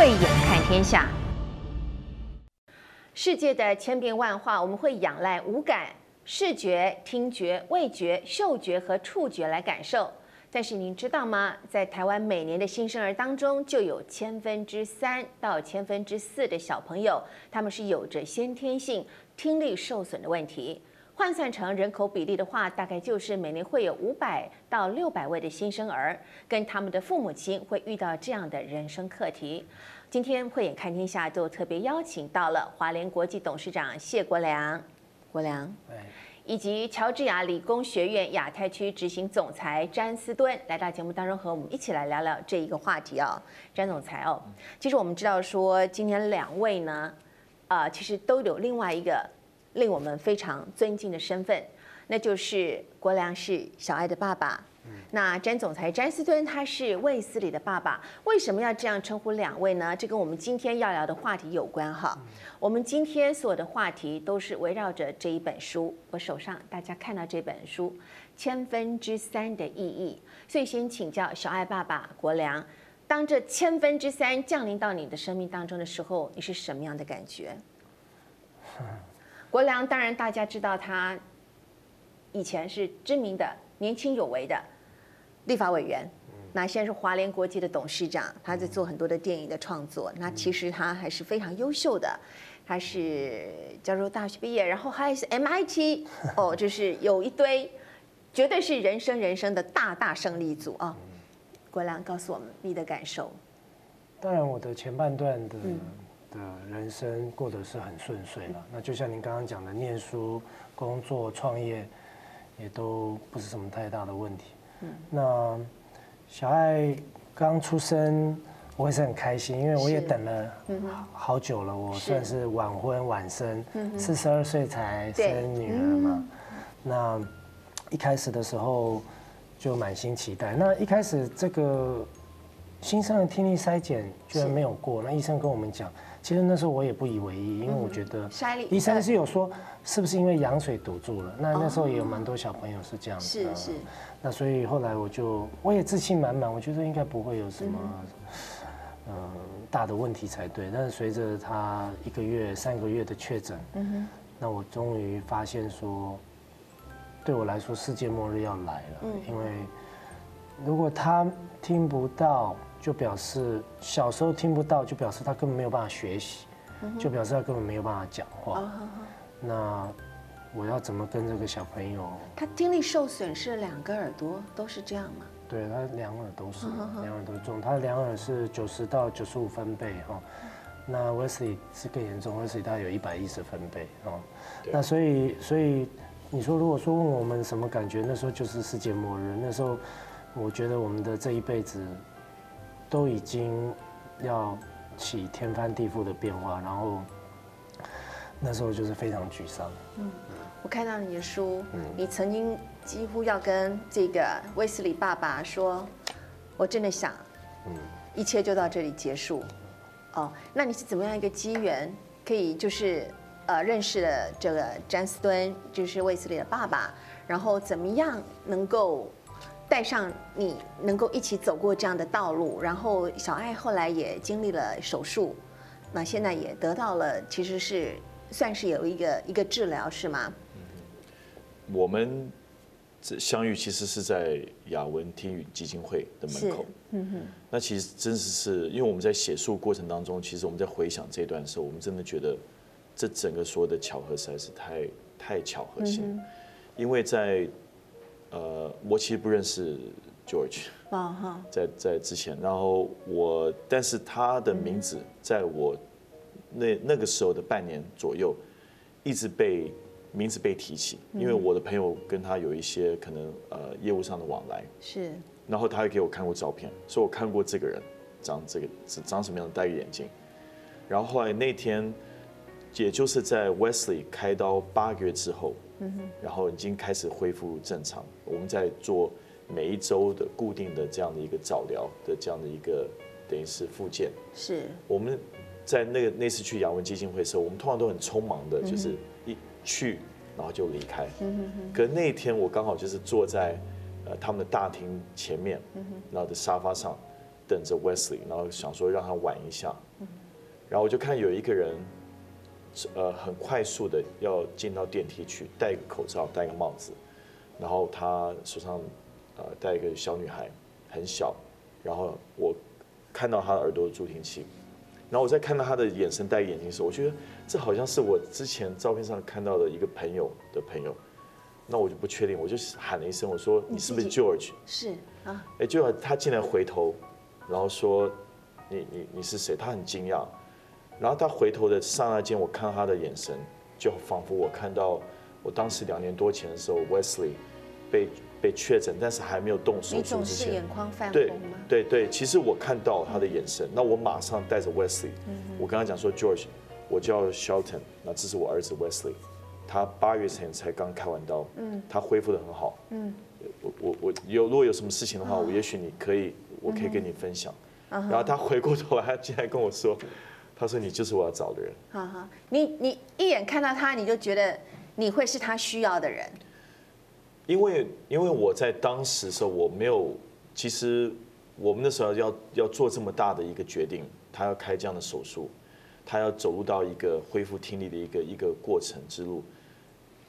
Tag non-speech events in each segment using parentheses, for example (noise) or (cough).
慧眼看天下。世界的千变万化，我们会仰赖五感：视觉、听觉、味觉、嗅觉和触觉来感受。但是您知道吗？在台湾每年的新生儿当中，就有千分之三到千分之四的小朋友，他们是有着先天性听力受损的问题。换算成人口比例的话，大概就是每年会有五百到六百位的新生儿跟他们的父母亲会遇到这样的人生课题。今天慧眼看天下就特别邀请到了华联国际董事长谢国良，国良，以及乔治亚理工学院亚太区执行总裁詹思敦来到节目当中和我们一起来聊聊这一个话题哦。詹总裁哦，其实我们知道说今年两位呢，啊、呃，其实都有另外一个。令我们非常尊敬的身份，那就是国良是小爱的爸爸。那詹总裁詹思敦他是卫斯理的爸爸。为什么要这样称呼两位呢？这跟我们今天要聊的话题有关哈。我们今天所有的话题都是围绕着这一本书。我手上大家看到这本书《千分之三的意义》，所以先请教小爱爸爸国良，当这千分之三降临到你的生命当中的时候，你是什么样的感觉？(laughs) 国良当然大家知道他以前是知名的年轻有为的立法委员，那现在是华联国际的董事长，他在做很多的电影的创作。那其实他还是非常优秀的，他是加州大学毕业，然后还是 MIT 哦，(laughs) 就是有一堆绝对是人生人生的大大胜利组啊。国良告诉我们你的感受。当然，我的前半段的。嗯的人生过得是很顺遂了。那就像您刚刚讲的，念书、工作、创业，也都不是什么太大的问题。嗯。那小爱刚出生，我也是很开心，因为我也等了好久了。我算是晚婚晚生，四十二岁才生女儿嘛。那一开始的时候就满心期待。那一开始这个新生的听力筛检居然没有过，那医生跟我们讲。其实那时候我也不以为意，因为我觉得医生是有说是不是因为羊水堵住了。那那时候也有蛮多小朋友是这样子。是是。那所以后来我就我也自信满满，我觉得应该不会有什么呃大的问题才对。但是随着他一个月、三个月的确诊，那我终于发现说，对我来说世界末日要来了。因为如果他听不到。就表示小时候听不到，就表示他根本没有办法学习，就表示他根本没有办法讲话。那我要怎么跟这个小朋友？他听力受损是两个耳朵都是这样吗？对，他两耳都是，两耳都重。他两耳是九十到九十五分贝哈，那 Wesley 是更严重，Wesley 大概有一百一十分贝哦。那所以，所以你说如果说问我们什么感觉，那时候就是世界末日。那时候我觉得我们的这一辈子。都已经要起天翻地覆的变化，然后那时候就是非常沮丧。嗯，我看到你的书，嗯，你曾经几乎要跟这个威斯理爸爸说，我真的想，嗯，一切就到这里结束。哦，那你是怎么样一个机缘，可以就是呃认识了这个詹斯敦，就是威斯理的爸爸，然后怎么样能够？带上你能够一起走过这样的道路，然后小爱后来也经历了手术，那现在也得到了，其实是算是有一个一个治疗，是吗？我们相遇其实是在雅文听语基金会的门口。嗯哼。那其实真的是因为我们在写书过程当中，其实我们在回想这段的时候，我们真的觉得这整个所有的巧合实在是太太巧合性，因为在。呃，我其实不认识 George，在在之前，然后我，但是他的名字在我那那个时候的半年左右，一直被名字被提起，因为我的朋友跟他有一些可能呃业务上的往来，是，然后他还给我看过照片，说我看过这个人长这个长什么样的，戴个眼镜，然后后来那天，也就是在 Wesley 开刀八个月之后。然后已经开始恢复正常。我们在做每一周的固定的这样的一个早疗的这样的一个等于是复健。是。我们在那个那次去雅文基金会的时候，我们通常都很匆忙的，就是一去然后就离开。嗯哼。可那天我刚好就是坐在呃他们的大厅前面，然后的沙发上，等着 Wesley，然后想说让他玩一下，然后我就看有一个人，呃，很快速的要进到电梯去，戴个口罩，戴个帽子，然后他手上呃带一个小女孩，很小，然后我看到他的耳朵的助听器，然后我再看到他的眼神戴眼镜的时候，我觉得这好像是我之前照片上看到的一个朋友的朋友。那我就不确定，我就喊了一声，我说：“你是不是 George？” 是啊。哎，George，他竟然回头，然后说：“你你你是谁？”他很惊讶。然后他回头的刹那间，我看到他的眼神，就仿佛我看到我当时两年多前的时候，Wesley 被被确诊，但是还没有动手术之前。你总是眼眶泛红吗？对对对，其实我看到他的眼神，那我马上带着 Wesley，我跟他讲说：“George，我叫 Shelton，那这是我儿子 Wesley。”他八月前才刚开完刀，嗯，他恢复的很好，嗯，我我我有如果有什么事情的话，我也许你可以，我可以跟你分享。然后他回过头来，他竟然跟我说，他说你就是我要找的人。哈哈，你你一眼看到他，你就觉得你会是他需要的人。因为因为我在当时的时候我没有，其实我们那时候要要做这么大的一个决定，他要开这样的手术，他要走入到一个恢复听力的一个一个过程之路。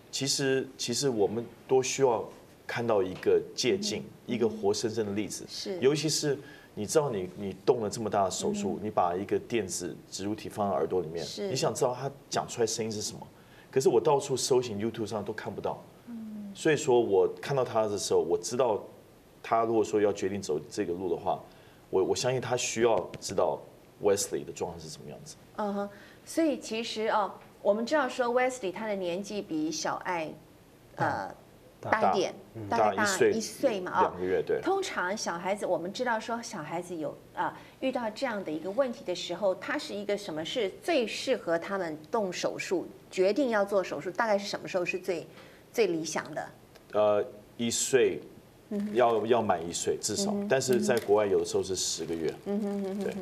其实，其实我们都需要看到一个借鉴，一个活生生的例子。是，尤其是你知道你你动了这么大的手术，你把一个电子植入体放在耳朵里面，你想知道他讲出来声音是什么？可是我到处搜寻 YouTube 上都看不到。所以说我看到他的时候，我知道他如果说要决定走这个路的话，我我相信他需要知道 Wesley 的状况是什么样子。嗯哼，所以其实哦。我们知道说 Wesley 他的年纪比小爱，呃，大一点，大概大一岁嘛啊，两个月对。通常小孩子，我们知道说小孩子有啊遇到这样的一个问题的时候，他是一个什么是最适合他们动手术，决定要做手术，大概是什么时候是最最理想的？呃，一岁，要要满一岁至少，但是在国外有的时候是十个月。嗯哼哼哼，对。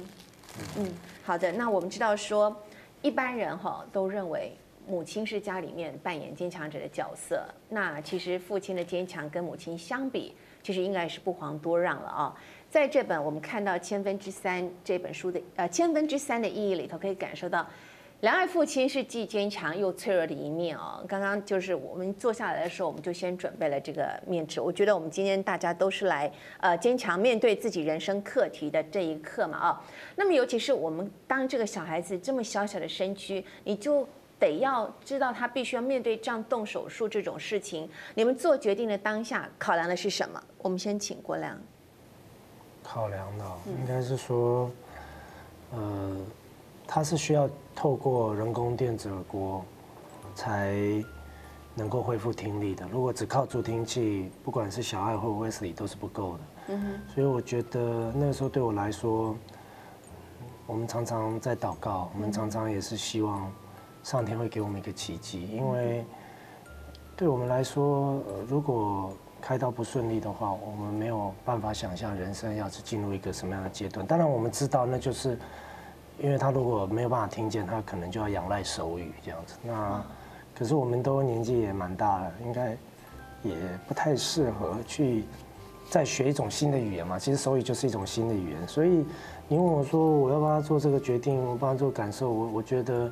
嗯，好的，那我们知道说。一般人哈都认为母亲是家里面扮演坚强者的角色，那其实父亲的坚强跟母亲相比，其实应该是不遑多让了啊。在这本我们看到千分之三这本书的呃千分之三的意义里头，可以感受到。两岸父亲是既坚强又脆弱的一面哦。刚刚就是我们坐下来的时候，我们就先准备了这个面纸。我觉得我们今天大家都是来呃坚强面对自己人生课题的这一刻嘛啊。那么尤其是我们当这个小孩子这么小小的身躯，你就得要知道他必须要面对这样动手术这种事情。你们做决定的当下考量的是什么？我们先请郭亮。考量的应该是说，呃。他是需要透过人工电子耳蜗才能够恢复听力的。如果只靠助听器，不管是小爱或 Wesley 都是不够的。嗯哼。所以我觉得那个时候对我来说，我们常常在祷告，我们常常也是希望上天会给我们一个奇迹，因为对我们来说，如果开刀不顺利的话，我们没有办法想象人生要是进入一个什么样的阶段。当然，我们知道那就是。因为他如果没有办法听见，他可能就要仰赖手语这样子。那可是我们都年纪也蛮大了，应该也不太适合去再学一种新的语言嘛。其实手语就是一种新的语言。所以你问我说我要帮他做这个决定，我帮他做感受，我我觉得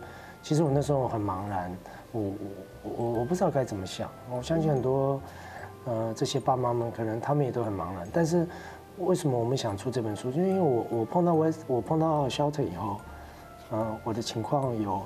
其实我那时候很茫然，我我我我不知道该怎么想。我相信很多呃这些爸妈们可能他们也都很茫然，但是。为什么我们想出这本书？就因为我我碰到我我碰到 Shelton 以后，呃，我的情况有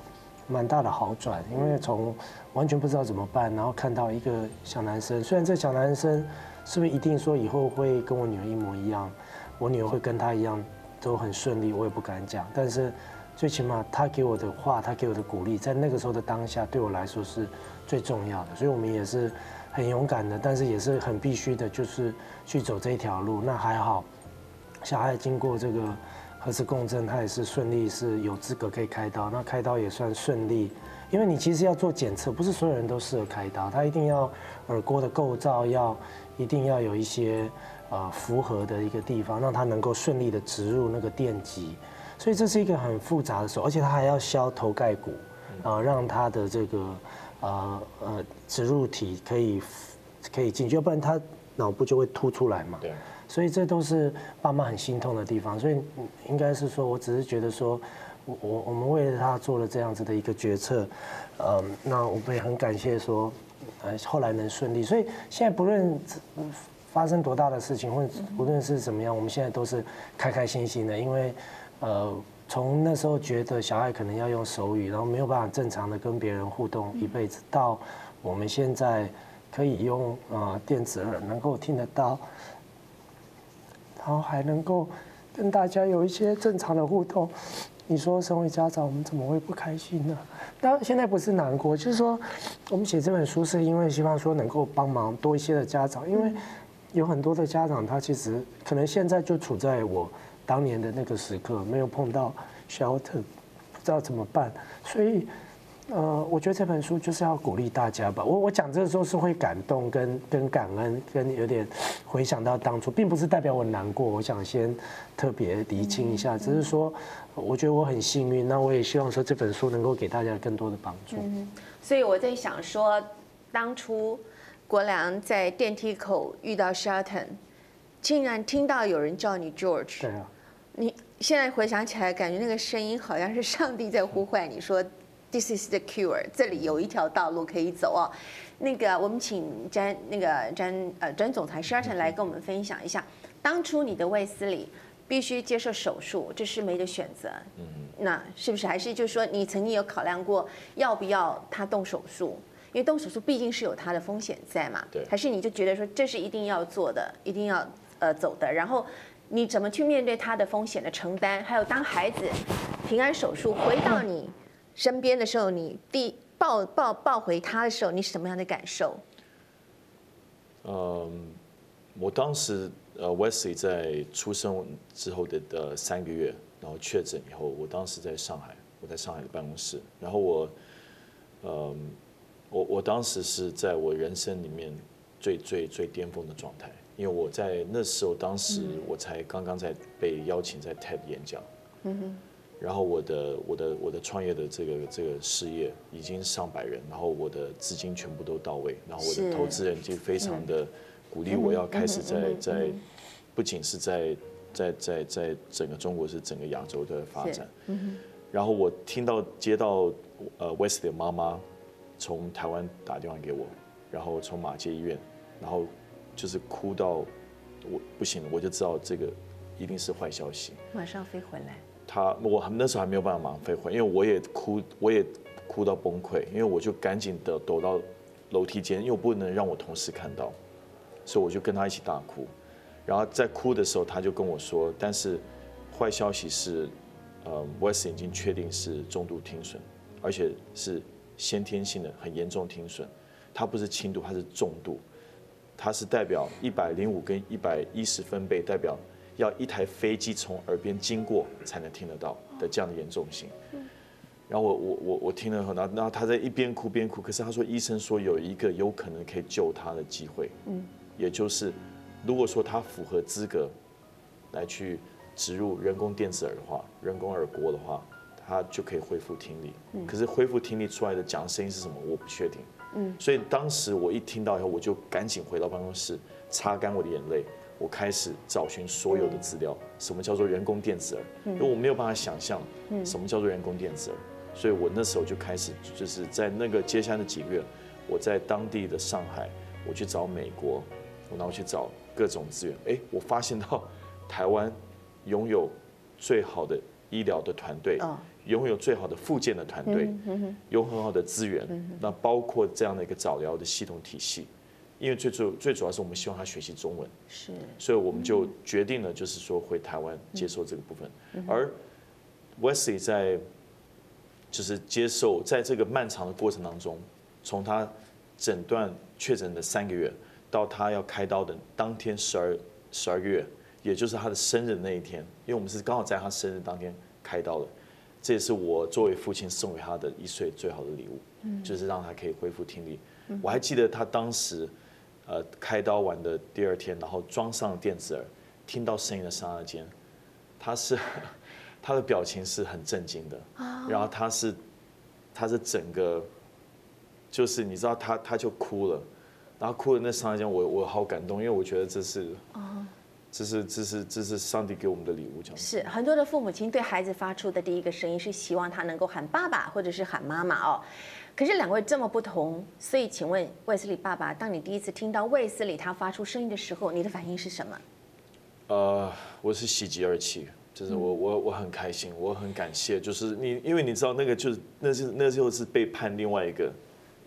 蛮大的好转。因为从完全不知道怎么办，然后看到一个小男生，虽然这小男生是不是一定说以后会跟我女儿一模一样，我女儿会跟他一样都很顺利，我也不敢讲。但是最起码他给我的话，他给我的鼓励，在那个时候的当下，对我来说是最重要的。所以我们也是。很勇敢的，但是也是很必须的，就是去走这一条路。那还好，小孩经过这个核磁共振，他也是顺利，是有资格可以开刀。那开刀也算顺利，因为你其实要做检测，不是所有人都适合开刀，他一定要耳郭的构造要一定要有一些呃符合的一个地方，让他能够顺利的植入那个电极。所以这是一个很复杂的手，而且他还要削头盖骨，呃，让他的这个。呃呃，植入体可以可以进去，要不然他脑部就会凸出来嘛。对。所以这都是爸妈很心痛的地方。所以应该是说，我只是觉得说，我我我们为了他做了这样子的一个决策，嗯，那我们也很感谢说，呃，后来能顺利。所以现在不论发生多大的事情，或者无论是怎么样，我们现在都是开开心心的，因为呃。从那时候觉得小孩可能要用手语，然后没有办法正常的跟别人互动一辈子，到我们现在可以用呃电子耳能够听得到，然后还能够跟大家有一些正常的互动。你说身为家长，我们怎么会不开心呢？当现在不是难过，就是说我们写这本书是因为希望说能够帮忙多一些的家长，因为有很多的家长他其实可能现在就处在我。当年的那个时刻没有碰到 shelter，不知道怎么办，所以，呃，我觉得这本书就是要鼓励大家吧。我我讲这个时候是会感动跟跟感恩，跟有点回想到当初，并不是代表我难过。我想先特别厘清一下，只是说，我觉得我很幸运，那我也希望说这本书能够给大家更多的帮助。嗯，所以我在想说，当初国良在电梯口遇到 Shelton，竟然听到有人叫你 George。对啊。你现在回想起来，感觉那个声音好像是上帝在呼唤你说，This is the cure，这里有一条道路可以走哦。那个，我们请詹那个詹呃詹总裁 Shelton 来跟我们分享一下，当初你的卫斯理必须接受手术，这是没得选择。嗯。那是不是还是就是说，你曾经有考量过要不要他动手术？因为动手术毕竟是有它的风险在嘛。对。还是你就觉得说这是一定要做的，一定要呃走的，然后。你怎么去面对他的风险的承担？还有当孩子平安手术回到你身边的时候，你第抱抱抱回他的时候，你是什么样的感受？嗯，我当时呃，Wesley 在出生之后的的三个月，然后确诊以后，我当时在上海，我在上海的办公室，然后我，嗯，我我当时是在我人生里面最最最巅峰的状态。因为我在那时候，当时我才刚刚在被邀请在 TED 演讲，然后我的我的我的创业的这个这个事业已经上百人，然后我的资金全部都到位，然后我的投资人就非常的鼓励我要开始在在，不仅是在在在在整个中国，是整个亚洲的发展，然后我听到接到呃 Wesley 的妈妈从台湾打电话给我，然后从马街医院，然后。就是哭到我不行了，我就知道这个一定是坏消息。马上飞回来。他我那时候还没有办法马上飞回来，因为我也哭，我也哭到崩溃，因为我就赶紧的躲到楼梯间，因为我不能让我同事看到，所以我就跟他一起大哭。然后在哭的时候，他就跟我说：“但是坏消息是，呃，Wesley 已经确定是中度听损，而且是先天性的很严重听损，它不是轻度，它是重度。”它是代表一百零五跟一百一十分贝，代表要一台飞机从耳边经过才能听得到的这样的严重性。然后我我我我听了很多，然后他在一边哭边哭，可是他说医生说有一个有可能可以救他的机会，嗯，也就是如果说他符合资格来去植入人工电子耳的话，人工耳蜗的话，他就可以恢复听力。可是恢复听力出来的讲的声音是什么，我不确定。嗯，所以当时我一听到以后，我就赶紧回到办公室，擦干我的眼泪，我开始找寻所有的资料，什么叫做人工电子耳？因为我没有办法想象，什么叫做人工电子耳，所以我那时候就开始，就是在那个接下来的几个月，我在当地的上海，我去找美国，然后去找各种资源，哎，我发现到台湾拥有最好的医疗的团队。拥有最好的复健的团队，有很好的资源，那包括这样的一个早疗的系统体系，因为最主最主要是我们希望他学习中文，是，所以我们就决定了，就是说回台湾接受这个部分。而 Wesley 在就是接受在这个漫长的过程当中，从他诊断确诊的三个月到他要开刀的当天十二十二个月，也就是他的生日那一天，因为我们是刚好在他生日当天开刀的。这也是我作为父亲送给他的一岁最好的礼物，就是让他可以恢复听力。我还记得他当时，呃，开刀完的第二天，然后装上电子耳，听到声音的刹那间，他是 (laughs) 他的表情是很震惊的，然后他是他是整个，就是你知道他他就哭了，然后哭的那刹那间，我我好感动，因为我觉得这是，这是这是这是上帝给我们的礼物，这样。是很多的父母亲对孩子发出的第一个声音是希望他能够喊爸爸或者是喊妈妈哦。可是两位这么不同，所以请问卫斯理爸爸，当你第一次听到卫斯理他发出声音的时候，你的反应是什么？呃，我是喜极而泣。就是我我我很开心，我很感谢。就是你，因为你知道那个就是那是那就是被判另外一个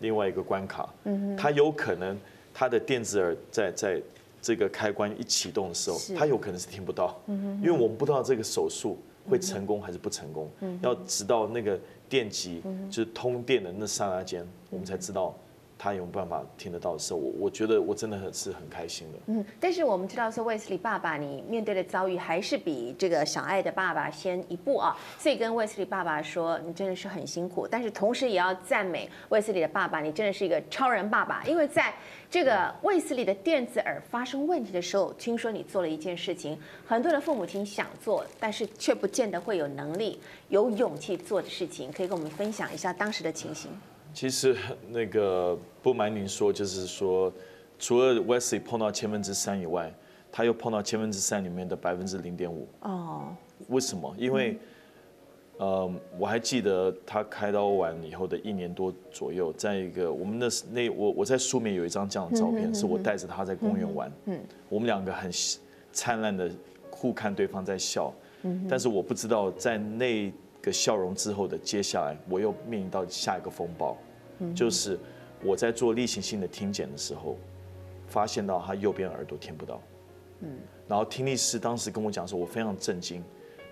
另外一个关卡。嗯，他有可能他的电子耳在在这个开关一启动的时候，他有可能是听不到。嗯，因为我们不知道这个手术会成功还是不成功。嗯，要直到那个电极就是通电的那刹那间，我们才知道。他有办法听得到的时候，我我觉得我真的很是很开心的。嗯，但是我们知道说，卫斯理爸爸，你面对的遭遇还是比这个小爱的爸爸先一步啊，所以跟卫斯理爸爸说，你真的是很辛苦，但是同时也要赞美卫斯理的爸爸，你真的是一个超人爸爸，因为在这个卫斯理的电子耳发生问题的时候，听说你做了一件事情，很多的父母亲想做，但是却不见得会有能力、有勇气做的事情，可以跟我们分享一下当时的情形。其实那个不瞒您说，就是说，除了 Wesley 碰到千分之三以外，他又碰到千分之三里面的百分之零点五。哦。为什么？因为，呃，我还记得他开刀完以后的一年多左右，在一个我们的那我我在书面有一张这样的照片，是我带着他在公园玩。嗯。我们两个很灿烂的互看对方在笑。嗯。但是我不知道在那。个笑容之后的接下来，我又面临到下一个风暴，就是我在做例行性的听检的时候，发现到他右边耳朵听不到，嗯，然后听力师当时跟我讲说，我非常震惊，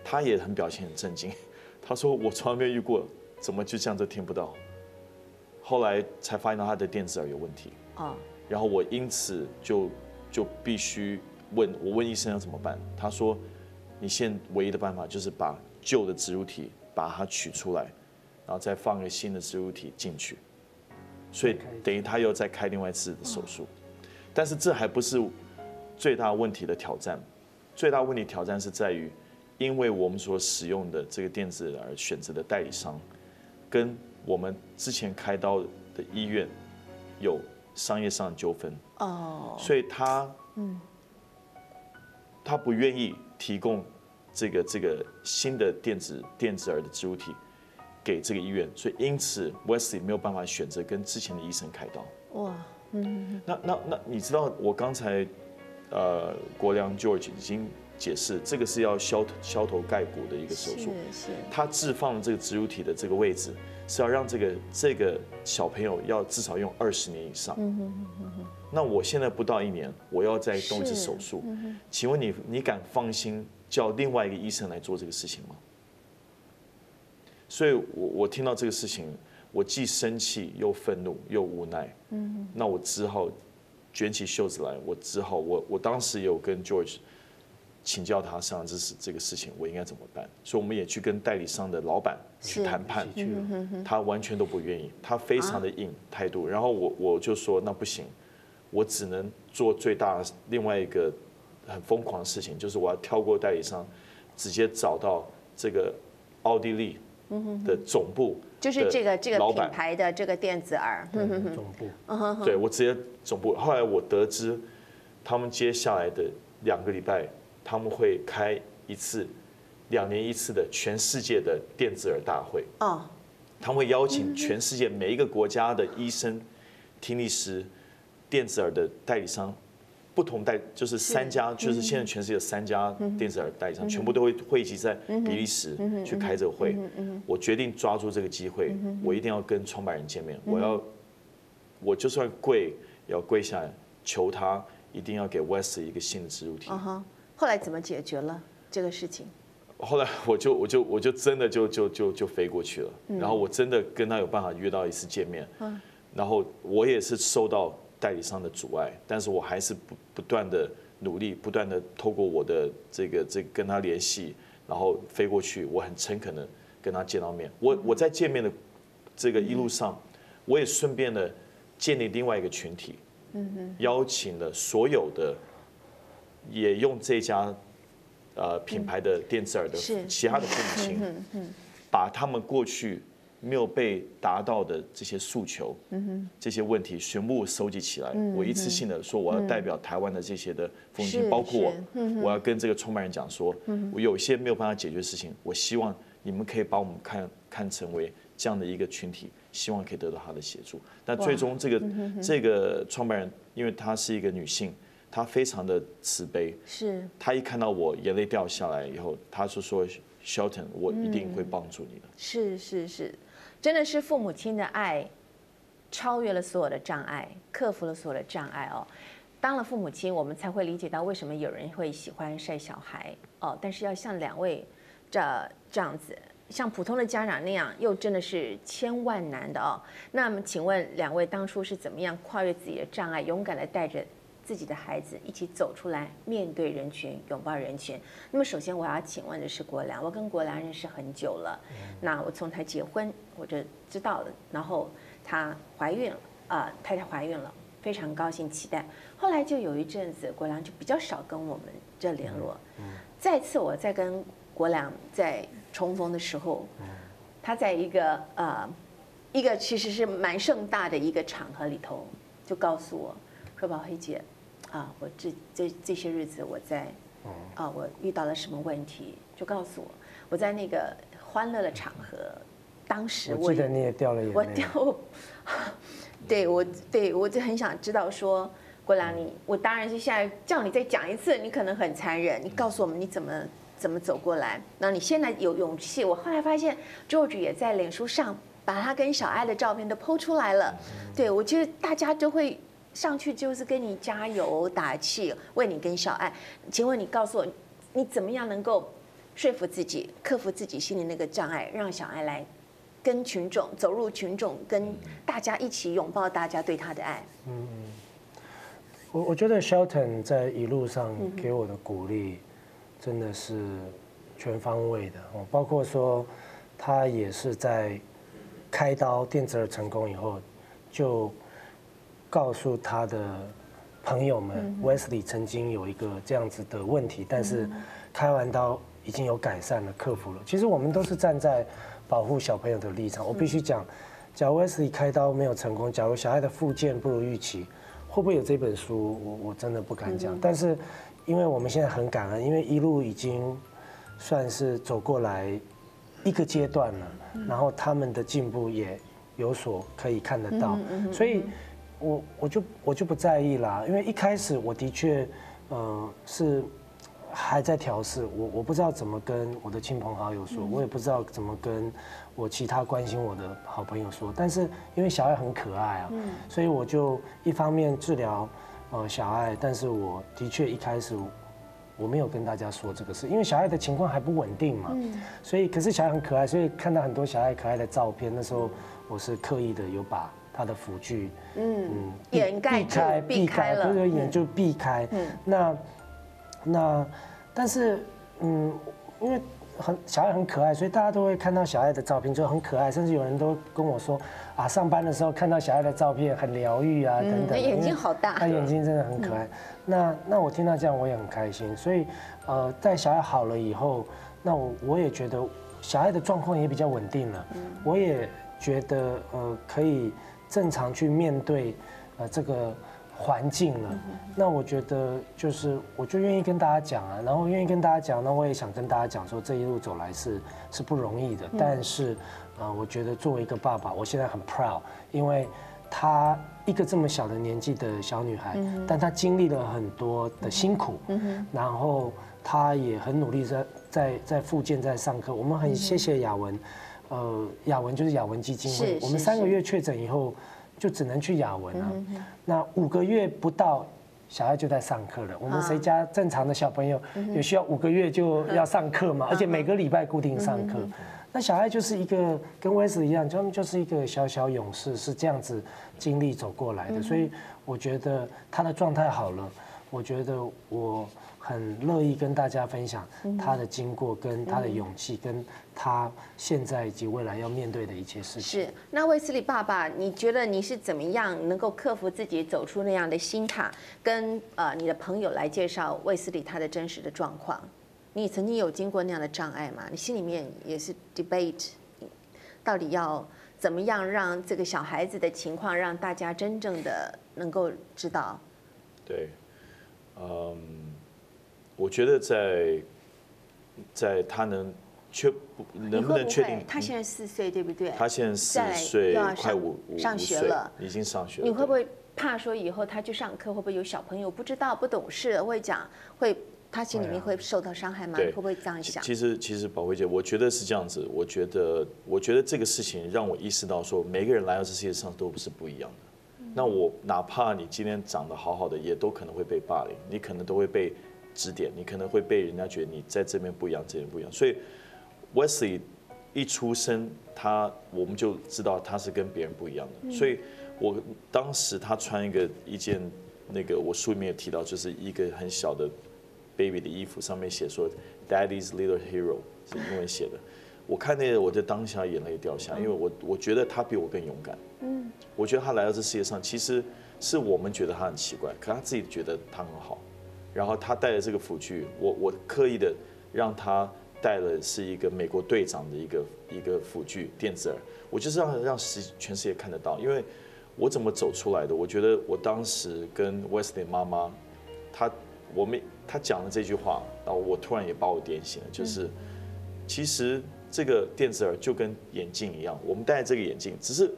他也很表现很震惊，(laughs) 他说我从来没有遇过，怎么就这样都听不到？后来才发现到他的电子耳有问题，啊，然后我因此就就必须问我问医生要怎么办，他说你现在唯一的办法就是把旧的植入体。把它取出来，然后再放一个新的植入体进去，所以等于他又再开另外一次的手术。但是这还不是最大问题的挑战，最大问题挑战是在于，因为我们所使用的这个电子而选择的代理商，跟我们之前开刀的医院有商业上的纠纷。哦，所以他嗯，他不愿意提供。这个这个新的电子电子耳的植入体给这个医院，所以因此 Wesley 没有办法选择跟之前的医生开刀。哇，嗯，那那那你知道我刚才呃国良 George 已经解释，这个是要削削头盖骨的一个手术，是是，他置放这个植入体的这个位置是要让这个这个小朋友要至少用二十年以上。嗯哼哼哼。那我现在不到一年，我要再动一次手术，请问你你敢放心？叫另外一个医生来做这个事情吗？所以我，我我听到这个事情，我既生气又愤怒又无奈。嗯，那我只好卷起袖子来，我只好我我当时有跟 George 请教他，上这是这个事情我应该怎么办？所以我们也去跟代理商的老板去谈判，他完全都不愿意，他非常的硬态度。然后我我就说那不行，我只能做最大另外一个。很疯狂的事情，就是我要跳过代理商，直接找到这个奥地利的总部，就是这个这个品牌的这个电子耳，总部。对，我直接总部。后来我得知，他们接下来的两个礼拜，他们会开一次两年一次的全世界的电子耳大会。哦。他们会邀请全世界每一个国家的医生、听力师、电子耳的代理商。不同代就是三家，就是现在全世界三家电子耳代理商，全部都会汇集在比利时去开这个会。我决定抓住这个机会，我一定要跟创办人见面。我要，我就算跪也要跪下来求他，一定要给 Wesley 一个新的植入体。后来怎么解决了这个事情？后来我就我就我就真的就就就就飞过去了，然后我真的跟他有办法约到一次见面。然后我也是受到。代理商的阻碍，但是我还是不不断的努力，不断的透过我的这个这个跟他联系，然后飞过去，我很诚恳的跟他见到面。我我在见面的这个一路上，我也顺便的建立另外一个群体，邀请了所有的也用这家呃品牌的电子耳的其他的父母亲，把他们过去没有被达到的这些诉求，这些问题全部收集起来，我一次性的说，我要代表台湾的这些的父母亲，包括我，我要跟这个创办人讲说，我有些没有办法解决的事情，我希望你们可以把我们看看成为这样的一个群体，希望可以得到他的协助。但最终这个这个创办人，因为她是一个女性，她非常的慈悲，是，她一看到我眼泪掉下来以后，她是说，Shelton，我一定会帮助你的。是是是。真的是父母亲的爱，超越了所有的障碍，克服了所有的障碍哦。当了父母亲，我们才会理解到为什么有人会喜欢晒小孩哦。但是要像两位这这样子，像普通的家长那样，又真的是千万难的哦。那么，请问两位当初是怎么样跨越自己的障碍，勇敢的带着自己的孩子一起走出来，面对人群，拥抱人群。那么，首先我要请问的是国良，我跟国良认识很久了。那我从他结婚我就知道了，然后他怀孕了，啊、呃，太太怀孕了，非常高兴，期待。后来就有一阵子，国良就比较少跟我们这联络。再次我在跟国良在重逢的时候，他在一个呃一个其实是蛮盛大的一个场合里头，就告诉我说：“宝黑姐。”啊，我这这这些日子我在，啊，我遇到了什么问题，就告诉我。我在那个欢乐的场合，当时我，我记得你也掉了眼泪。(laughs) 我掉，对我对我就很想知道说，郭良你，我当然是现在叫你再讲一次，你可能很残忍，你告诉我们你怎么怎么走过来。那你现在有勇气，我后来发现 George 也在脸书上把他跟小爱的照片都 PO 出来了。对，我觉得大家都会。上去就是跟你加油打气，为你跟小爱。请问你告诉我，你怎么样能够说服自己，克服自己心里那个障碍，让小爱来跟群众走入群众，跟大家一起拥抱大家对他的爱？嗯嗯，我我觉得 Shelton 在一路上给我的鼓励真的是全方位的哦，包括说他也是在开刀电子耳成功以后就。告诉他的朋友们，Wesley 曾经有一个这样子的问题，但是开完刀已经有改善了，克服了。其实我们都是站在保护小朋友的立场。我必须讲，假如 Wesley 开刀没有成功，假如小孩的复健不如预期，会不会有这本书？我我真的不敢讲。但是，因为我们现在很感恩，因为一路已经算是走过来一个阶段了，然后他们的进步也有所可以看得到，所以。我我就我就不在意啦，因为一开始我的确，呃，是还在调试，我我不知道怎么跟我的亲朋好友说，我也不知道怎么跟我其他关心我的好朋友说，但是因为小爱很可爱啊，所以我就一方面治疗呃小爱，但是我的确一开始我没有跟大家说这个事，因为小爱的情况还不稳定嘛，所以可是小爱很可爱，所以看到很多小爱可爱的照片，那时候我是刻意的有把。他的辅具，嗯，嗯，掩盖避开，避开了，不是眼就避开。嗯，那那，但是，嗯，因为很小爱很可爱，所以大家都会看到小爱的照片，就很可爱。甚至有人都跟我说，啊，上班的时候看到小爱的照片很疗愈啊，等等。眼睛好大，他眼睛真的很可爱。那那我听到这样，我也很开心。所以，呃，在小爱好了以后，那我我也觉得小爱的状况也比较稳定了。我也觉得，呃，可以。正常去面对，呃，这个环境了。那我觉得就是，我就愿意跟大家讲啊，然后愿意跟大家讲，那我也想跟大家讲说，这一路走来是是不容易的。但是，呃，我觉得作为一个爸爸，我现在很 proud，因为她一个这么小的年纪的小女孩，但她经历了很多的辛苦，然后她也很努力在在在复健，在上课。我们很谢谢雅文。呃，雅文就是雅文基金会。我们三个月确诊以后，就只能去雅文了。那五个月不到，小孩就在上课了。我们谁家正常的小朋友也需要五个月就要上课嘛？而且每个礼拜固定上课。那小孩就是一个跟威斯一样，他们就是一个小小勇士，是这样子经历走过来的。所以我觉得他的状态好了，我觉得我。很乐意跟大家分享他的经过，跟他的勇气，跟他现在以及未来要面对的一切事情。是，那卫斯理爸爸，你觉得你是怎么样能够克服自己，走出那样的心塔，跟呃你的朋友来介绍卫斯理他的真实的状况？你曾经有经过那样的障碍吗？你心里面也是 debate，到底要怎么样让这个小孩子的情况让大家真正的能够知道？对，嗯，我觉得在在他能确能不能确定？他现在四岁，对不对？他现在四岁，快五五上学了，已经上学了。你会不会怕说以后他去上课，会不会有小朋友不知道、不懂事，会讲会？他心里面会受到伤害吗？会不会这样想？其实，其实宝慧姐，我觉得是这样子。我觉得，我觉得这个事情让我意识到，说每个人来到这世界上都不是不一样的。那我哪怕你今天长得好好的，也都可能会被霸凌，你可能都会被指点，你可能会被人家觉得你在这边不一样，这边不一样。所以，Wesley 一出生，他我们就知道他是跟别人不一样的。所以我当时他穿一个一件那个，我书里面有提到，就是一个很小的。baby 的衣服上面写说 Daddy's little hero 是英文写的，我看那个我就当下眼泪掉下，因为我我觉得他比我更勇敢。嗯，我觉得他来到这世界上，其实是我们觉得他很奇怪，可他自己觉得他很好。然后他带的这个辅具，我我刻意的让他带的是一个美国队长的一个一个辅具电子耳，我就是让让世全世界看得到，因为我怎么走出来的？我觉得我当时跟 Wesley 妈妈，他我们。他讲了这句话，然后我突然也把我点醒了，就是其实这个电子耳就跟眼镜一样，我们戴这个眼镜，只是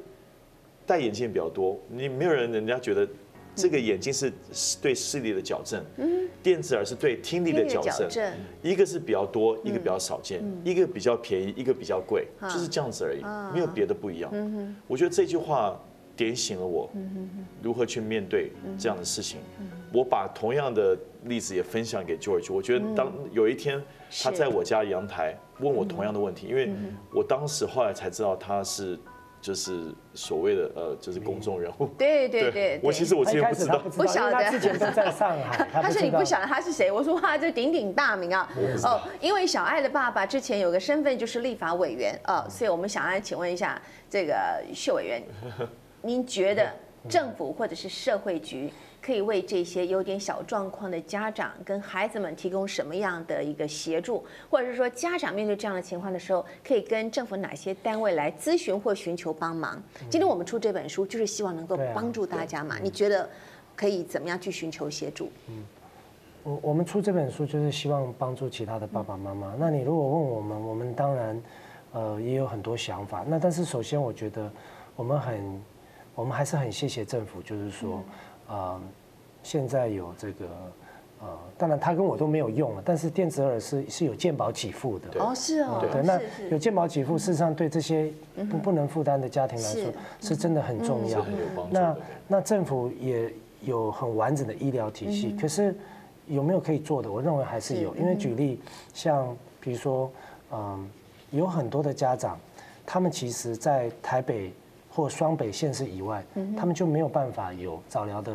戴眼镜比较多，你没有人人家觉得这个眼睛是对视力的矫正，电子耳是对听力的矫正，一个是比较多，一个比较少见，一个比较便宜，一个比较贵，就是这样子而已，没有别的不一样。我觉得这句话点醒了我，如何去面对这样的事情。我把同样的例子也分享给 George。我觉得当有一天他在我家阳台问我同样的问题，因为我当时后来才知道他是就是所谓的呃就是公众人物。对对对，我其实我之前不知道，不晓得他之前都在上海。(laughs) 他说你不晓得他是谁？我说哇，这鼎鼎大名啊！哦，因为小爱的爸爸之前有个身份就是立法委员啊，所以我们想要请问一下这个谢委员，您觉得政府或者是社会局？可以为这些有点小状况的家长跟孩子们提供什么样的一个协助，或者是说家长面对这样的情况的时候，可以跟政府哪些单位来咨询或寻求帮忙？今天我们出这本书，就是希望能够帮助大家嘛。你觉得可以怎么样去寻求协助？嗯，我我们出这本书就是希望帮助其他的爸爸妈妈。那你如果问我们，我们当然呃也有很多想法。那但是首先我觉得我们很，我们还是很谢谢政府，就是说。呃，现在有这个，呃，当然他跟我都没有用了，但是电子耳是是有健保给付的。哦，是哦。对，那有健保给付，事实上对这些不不能负担的家庭来说，是真的很重要。那那政府也有很完整的医疗体系，可是有没有可以做的？我认为还是有，因为举例像比如说，嗯，有很多的家长，他们其实在台北。或双北县市以外，他们就没有办法有早疗的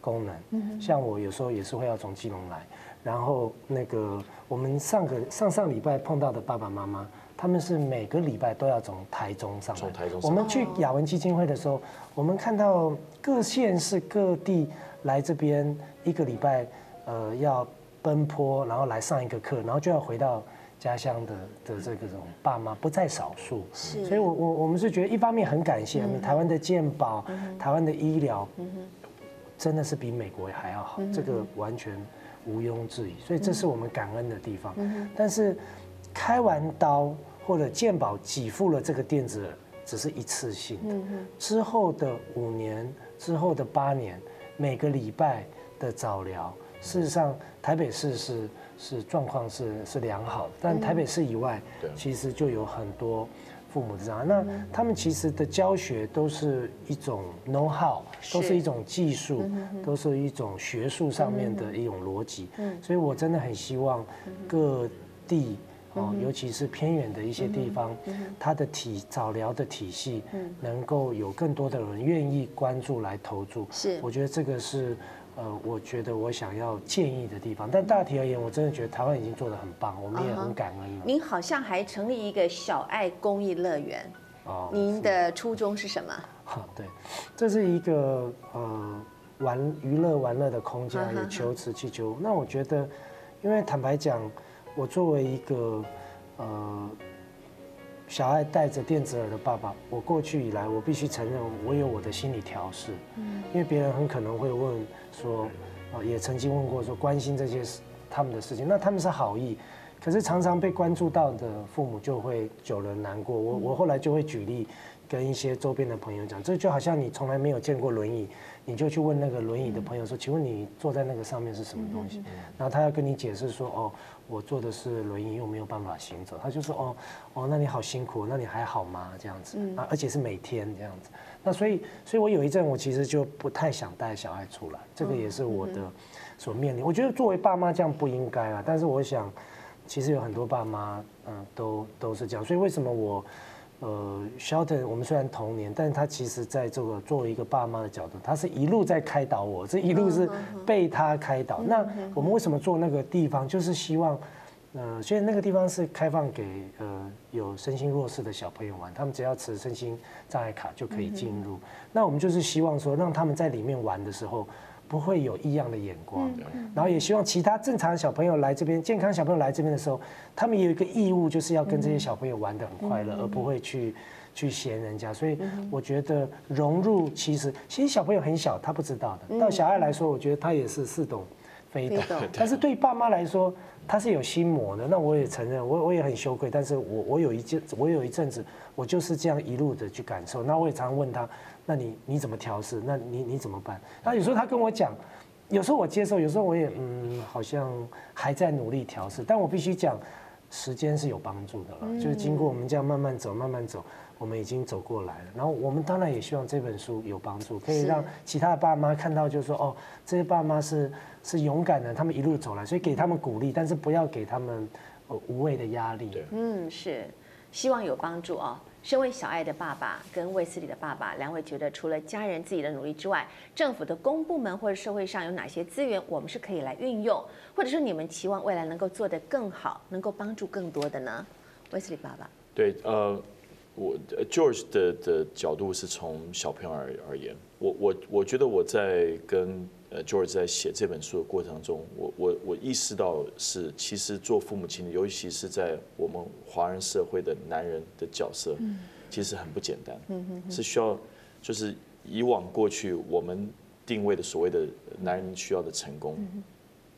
功能。像我有时候也是会要从基隆来，然后那个我们上个上上礼拜碰到的爸爸妈妈，他们是每个礼拜都要从台中上来。从台中上。我们去雅文基金会的时候，我们看到各县市各地来这边一个礼拜，呃，要奔波，然后来上一个课，然后就要回到。家乡的的这个种爸妈不在少数，是，所以我我我们是觉得一方面很感谢我们台湾的健保，台湾的医疗，真的是比美国还要好，这个完全毋庸置疑，所以这是我们感恩的地方。但是开完刀或者健保给付了这个电子耳，只是一次性的，之后的五年之后的八年，每个礼拜的早疗，事实上台北市是。是状况是是良好的，但台北市以外，其实就有很多父母这样。那他们其实的教学都是一种 know how，都是一种技术，都是一种学术上面的一种逻辑。所以我真的很希望各地哦，尤其是偏远的一些地方，它的体早疗的体系能够有更多的人愿意关注来投注。是，我觉得这个是。呃，我觉得我想要建议的地方，但大体而言，我真的觉得台湾已经做得很棒，我们也很感恩了。您好像还成立一个小爱公益乐园，哦，您的初衷是什么？(laughs) 对，这是一个呃玩娱乐玩乐的空间，也求慈祈求。那我觉得，因为坦白讲，我作为一个呃小爱戴着电子耳的爸爸，我过去以来，我必须承认，我有我的心理调试。嗯，因为别人很可能会问说，啊，也曾经问过说，关心这些事他们的事情，那他们是好意，可是常常被关注到的父母就会久了难过。我我后来就会举例。跟一些周边的朋友讲，这就好像你从来没有见过轮椅，你就去问那个轮椅的朋友说：“请问你坐在那个上面是什么东西？”然后他要跟你解释说：“哦，我坐的是轮椅，又没有办法行走。”他就说：“哦，哦，那你好辛苦，那你还好吗？这样子啊，而且是每天这样子。那所以，所以我有一阵我其实就不太想带小孩出来，这个也是我的所面临。我觉得作为爸妈这样不应该啊，但是我想，其实有很多爸妈，嗯，都都是这样。所以为什么我？呃，Shelton，我们虽然同年，但是他其实在这个作为一个爸妈的角度，他是一路在开导我，这一路是被他开导。那我们为什么做那个地方？就是希望，呃，所以那个地方是开放给呃有身心弱势的小朋友玩，他们只要持身心障碍卡就可以进入。那我们就是希望说，让他们在里面玩的时候。不会有异样的眼光，然后也希望其他正常的小朋友来这边，健康小朋友来这边的时候，他们也有一个义务，就是要跟这些小朋友玩得很快乐，而不会去去嫌人家。所以我觉得融入其实，其实小朋友很小，他不知道的。到小爱来说，我觉得他也是似懂非懂，但是对爸妈来说，他是有心魔的。那我也承认，我我也很羞愧，但是我我有一阵我有一阵子，我就是这样一路的去感受。那我也常问他。那你你怎么调试？那你你怎么办？那有时候他跟我讲，有时候我接受，有时候我也嗯，好像还在努力调试。但我必须讲，时间是有帮助的了。嗯、就是经过我们这样慢慢走，慢慢走，我们已经走过来了。然后我们当然也希望这本书有帮助，可以让其他的爸妈看到，就是说哦，这些爸妈是是勇敢的，他们一路走来，所以给他们鼓励，但是不要给他们无谓的压力。嗯，是，希望有帮助哦。身为小爱的爸爸跟卫斯理的爸爸，两位觉得除了家人自己的努力之外，政府的公部门或者社会上有哪些资源，我们是可以来运用，或者说你们期望未来能够做得更好，能够帮助更多的呢？卫斯理爸爸，对，呃，我 George 的的角度是从小朋友而而言，我我我觉得我在跟。呃，George 在写这本书的过程中，我我我意识到是，其实做父母亲的，尤其是在我们华人社会的男人的角色，其实很不简单，是需要，就是以往过去我们定位的所谓的男人需要的成功，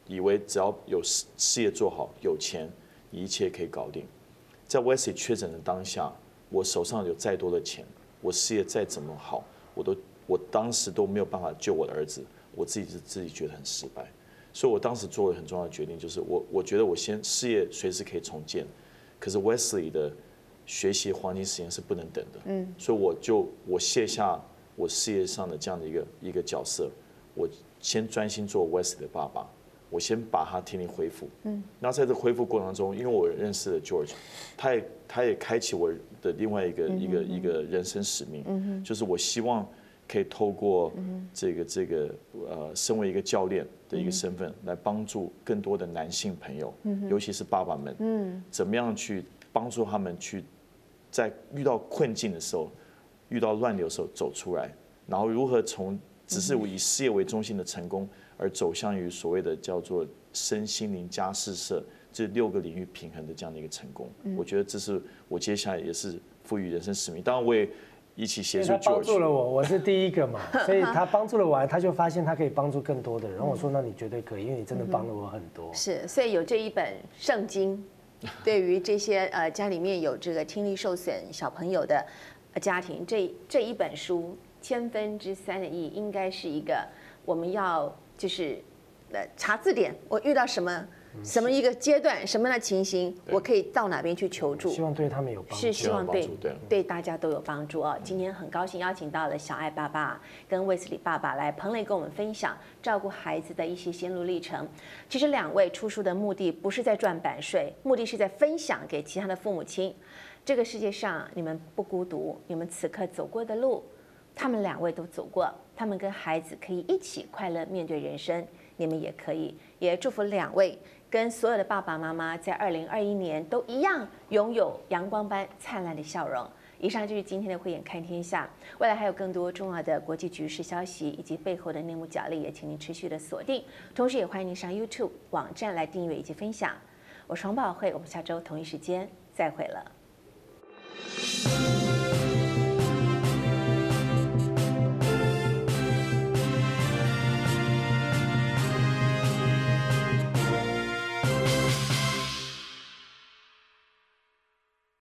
以为只要有事事业做好，有钱，一切可以搞定。在 Wesley 确诊的当下，我手上有再多的钱，我事业再怎么好，我都我当时都没有办法救我的儿子。我自己是自己觉得很失败，所以我当时做了很重要的决定，就是我我觉得我先事业随时可以重建，可是 Wesley 的学习黄金时间是不能等的，嗯，所以我就我卸下我事业上的这样的一个一个角色，我先专心做 Wesley 的爸爸，我先把他听力恢复，嗯，那在这恢复过程中，因为我认识了 George，他也他也开启我的另外一个一个一个人生使命，嗯，就是我希望。可以透过这个这个呃，身为一个教练的一个身份，来帮助更多的男性朋友，尤其是爸爸们，怎么样去帮助他们去在遇到困境的时候，遇到乱流的时候走出来，然后如何从只是以事业为中心的成功，而走向于所谓的叫做身心灵加事社这六个领域平衡的这样的一个成功。我觉得这是我接下来也是赋予人生使命。当然我也。一起协助 George，他帮助了我，我是第一个嘛，(laughs) 所以他帮助了我，他就发现他可以帮助更多的人。然后我说，那你绝对可以，因为你真的帮了我很多。是，所以有这一本圣经，(laughs) 对于这些呃家里面有这个听力受损小朋友的家庭，这这一本书千分之三的意义，应该是一个我们要就是呃查字典，我遇到什么。什么一个阶段，什么样的情形，我可以到哪边去求助？希望对他们有帮助，是希望对对大家都有帮助啊。今天很高兴邀请到了小爱爸爸跟卫斯理爸爸来彭磊跟我们分享照顾孩子的一些心路历程。其实两位出书的目的不是在赚版税，目的是在分享给其他的父母亲。这个世界上你们不孤独，你们此刻走过的路，他们两位都走过，他们跟孩子可以一起快乐面对人生，你们也可以。也祝福两位。跟所有的爸爸妈妈在二零二一年都一样拥有阳光般灿烂的笑容。以上就是今天的慧眼看天下，未来还有更多重要的国际局势消息以及背后的内幕角力，也请您持续的锁定。同时，也欢迎您上 YouTube 网站来订阅以及分享。我是黄宝慧，我们下周同一时间再会了。